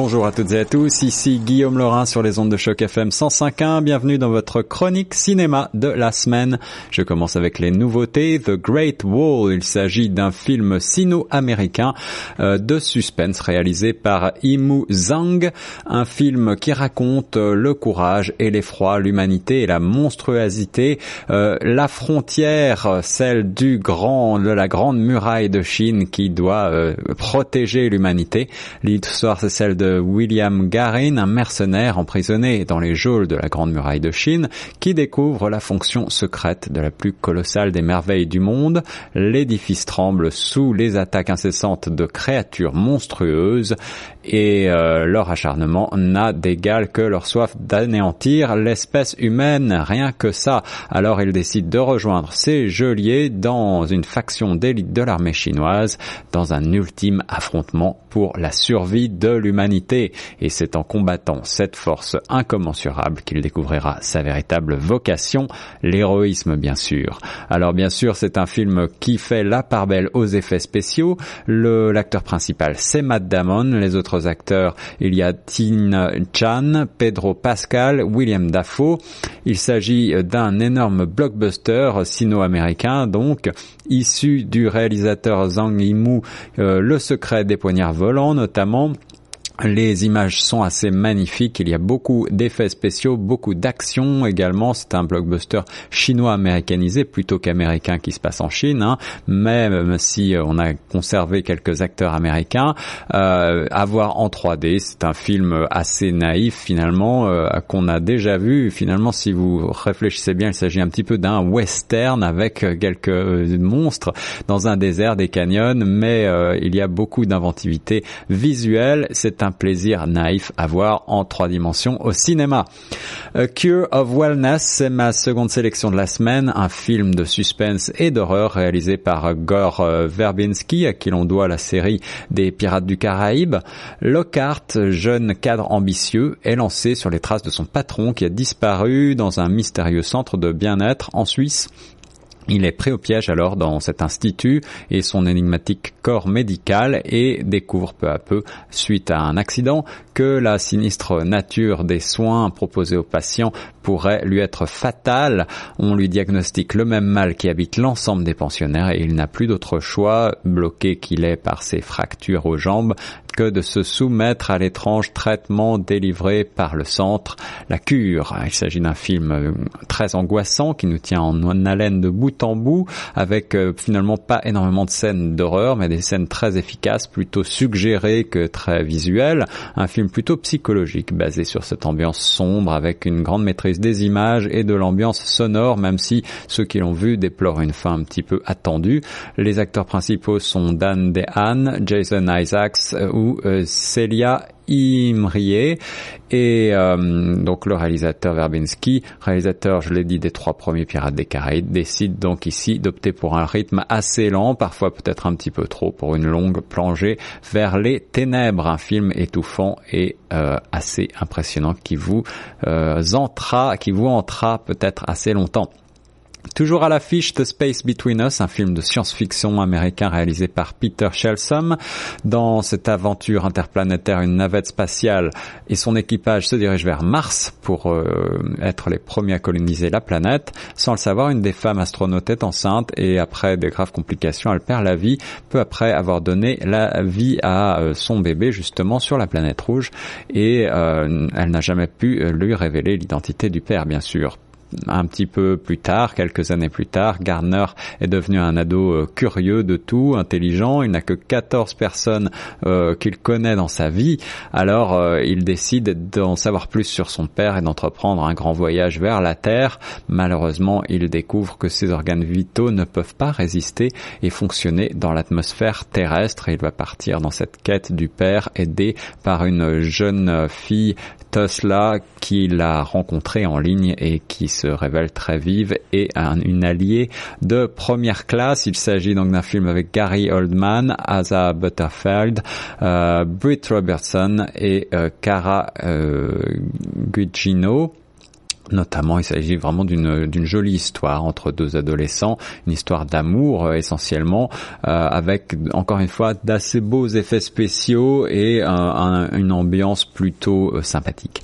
Bonjour à toutes et à tous, ici Guillaume Laurin sur les ondes de choc FM 105.1. Bienvenue dans votre chronique cinéma de la semaine. Je commence avec les nouveautés. The Great Wall, il s'agit d'un film sino-américain euh, de suspense réalisé par Imu Zhang, un film qui raconte euh, le courage et l'effroi, l'humanité et la monstruosité, euh, la frontière, celle du grand, de la grande muraille de Chine qui doit protéger l'humanité. L'histoire c'est celle de William Garin, un mercenaire emprisonné dans les geôles de la Grande Muraille de Chine, qui découvre la fonction secrète de la plus colossale des merveilles du monde. L'édifice tremble sous les attaques incessantes de créatures monstrueuses et euh, leur acharnement n'a d'égal que leur soif d'anéantir l'espèce humaine, rien que ça. Alors ils décident de rejoindre ces geôliers dans une faction d'élite de l'armée chinoise, dans un ultime affrontement pour la survie de l'humanité. Et c'est en combattant cette force incommensurable qu'il découvrira sa véritable vocation, l'héroïsme bien sûr. Alors bien sûr c'est un film qui fait la part belle aux effets spéciaux. L'acteur principal c'est Matt Damon, les autres acteurs, il y a Tin Chan, Pedro Pascal, William Dafoe. Il s'agit d'un énorme blockbuster sino-américain, donc issu du réalisateur Zhang Yimou, euh, Le secret des poignards volants notamment. Les images sont assez magnifiques, il y a beaucoup d'effets spéciaux, beaucoup d'action également. C'est un blockbuster chinois américanisé plutôt qu'américain qui se passe en Chine, hein. même si on a conservé quelques acteurs américains. Euh, à voir en 3D, c'est un film assez naïf finalement euh, qu'on a déjà vu. Finalement, si vous réfléchissez bien, il s'agit un petit peu d'un western avec quelques monstres dans un désert, des canyons, mais euh, il y a beaucoup d'inventivité visuelle. C'est un plaisir naïf à voir en trois dimensions au cinéma. A Cure of Wellness, c'est ma seconde sélection de la semaine, un film de suspense et d'horreur réalisé par Gore euh, Verbinski, à qui l'on doit la série des Pirates du Caraïbe. Lockhart, jeune cadre ambitieux, est lancé sur les traces de son patron qui a disparu dans un mystérieux centre de bien-être en Suisse il est pris au piège alors dans cet institut et son énigmatique corps médical et découvre peu à peu, suite à un accident, que la sinistre nature des soins proposés aux patients pourrait lui être fatale. On lui diagnostique le même mal qui habite l'ensemble des pensionnaires et il n'a plus d'autre choix, bloqué qu'il est par ses fractures aux jambes, que de se soumettre à l'étrange traitement délivré par le centre, la cure. Il s'agit d'un film euh, très angoissant qui nous tient en haleine de bout en bout, avec euh, finalement pas énormément de scènes d'horreur, mais des scènes très efficaces, plutôt suggérées que très visuelles. Un film plutôt psychologique, basé sur cette ambiance sombre, avec une grande maîtrise des images et de l'ambiance sonore, même si ceux qui l'ont vu déplorent une fin un petit peu attendue. Les acteurs principaux sont Dan DeHaan, Jason Isaacs euh, ou euh, Celia Imrie et euh, donc le réalisateur Verbinski, réalisateur, je l'ai dit, des trois premiers Pirates des Caraïbes, décide donc ici d'opter pour un rythme assez lent, parfois peut-être un petit peu trop, pour une longue plongée vers les ténèbres, un film étouffant et euh, assez impressionnant qui vous entra, qui vous entra peut-être assez longtemps. Toujours à l'affiche The Space Between Us, un film de science-fiction américain réalisé par Peter Shelsom. Dans cette aventure interplanétaire, une navette spatiale et son équipage se dirigent vers Mars pour euh, être les premiers à coloniser la planète. Sans le savoir, une des femmes astronautes est enceinte et après des graves complications, elle perd la vie peu après avoir donné la vie à euh, son bébé justement sur la planète rouge et euh, elle n'a jamais pu lui révéler l'identité du père bien sûr un petit peu plus tard, quelques années plus tard, Gardner est devenu un ado euh, curieux de tout, intelligent. Il n'a que 14 personnes euh, qu'il connaît dans sa vie. Alors euh, il décide d'en savoir plus sur son père et d'entreprendre un grand voyage vers la Terre. Malheureusement, il découvre que ses organes vitaux ne peuvent pas résister et fonctionner dans l'atmosphère terrestre. Il va partir dans cette quête du père aidé par une jeune fille Tesla qu'il a rencontrée en ligne et qui se révèle très vive et un, une alliée de première classe. Il s'agit donc d'un film avec Gary Oldman, Asa Butterfield, euh, Britt Robertson et euh, Cara euh, Gugino. Notamment, il s'agit vraiment d'une jolie histoire entre deux adolescents, une histoire d'amour euh, essentiellement, avec encore une fois d'assez beaux effets spéciaux et une ambiance plutôt sympathique.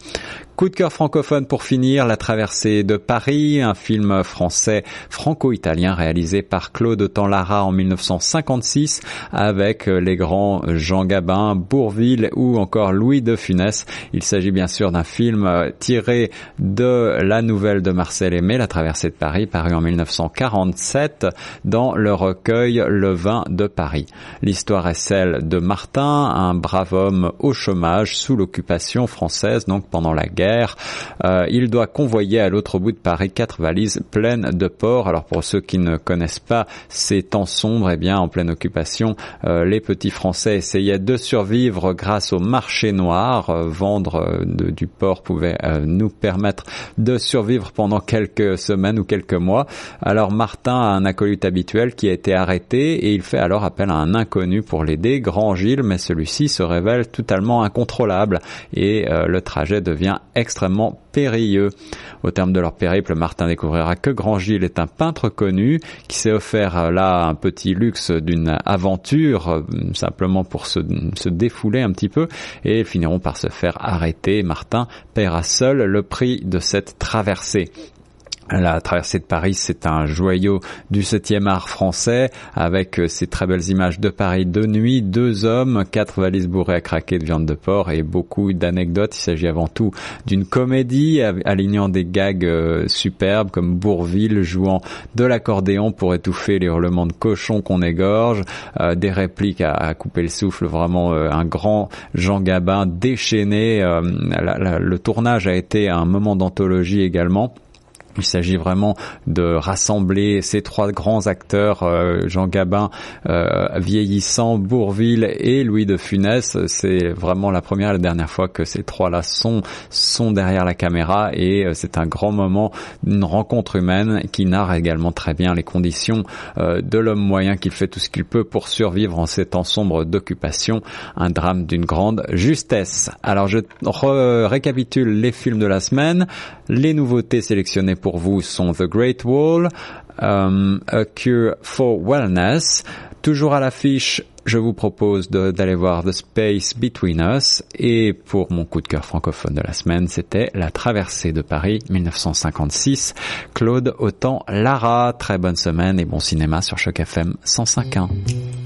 Coup de cœur francophone pour finir, La traversée de Paris, un film français franco-italien réalisé par Claude Tanlara en 1956 avec les grands Jean Gabin, Bourville ou encore Louis de Funès. Il s'agit bien sûr d'un film tiré de la nouvelle de Marcel Aimé, La traversée de Paris, paru en 1947 dans le recueil Le vin de Paris. L'histoire est celle de Martin, un brave homme au chômage sous l'occupation française, donc pendant la guerre euh, il doit convoyer à l'autre bout de Paris quatre valises pleines de porc. Alors pour ceux qui ne connaissent pas ces temps sombres, eh bien en pleine occupation, euh, les petits Français essayaient de survivre grâce au marché noir. Euh, vendre du porc pouvait nous permettre de survivre pendant quelques semaines ou quelques mois. Alors Martin a un acolyte habituel qui a été arrêté et il fait alors appel à un inconnu pour l'aider, Grand Gilles, mais celui-ci se révèle totalement incontrôlable et le trajet devient extrêmement périlleux. Au terme de leur périple, Martin découvrira que Grand Gilles est un peintre connu qui s'est offert euh, là un petit luxe d'une aventure euh, simplement pour se, se défouler un petit peu et finiront par se faire arrêter. Martin paiera seul le prix de cette traversée. La traversée de Paris, c'est un joyau du septième art français avec euh, ces très belles images de Paris de nuit, deux hommes, quatre valises bourrées à craquer de viande de porc et beaucoup d'anecdotes. Il s'agit avant tout d'une comédie alignant des gags euh, superbes comme Bourville jouant de l'accordéon pour étouffer les hurlements de cochons qu'on égorge, euh, des répliques à, couper le souffle, vraiment un grand Jean Gabin déchaîné. le tournage a été un moment d'anthologie également. Il s'agit vraiment de rassembler ces trois grands acteurs, euh, Jean Gabin, euh, vieillissant, Bourville et Louis de Funès. C'est vraiment la première et la dernière fois que ces trois-là sont, derrière la caméra et euh, c'est un grand moment, une rencontre humaine qui narre également très bien les conditions de l'homme moyen qui fait tout ce qu'il peut pour survivre en ces temps sombres d'occupation. Un drame d'une grande justesse. Alors je récapitule les films de la semaine, les nouveautés sélectionnées pour vous sont The Great Wall, um, A Cure for Wellness. Toujours à l'affiche, je vous propose d'aller voir The Space Between Us. Et pour mon coup de cœur francophone de la semaine, c'était La Traversée de Paris 1956. Claude Autant Lara. Très bonne semaine et bon cinéma sur Choc FM 105.1.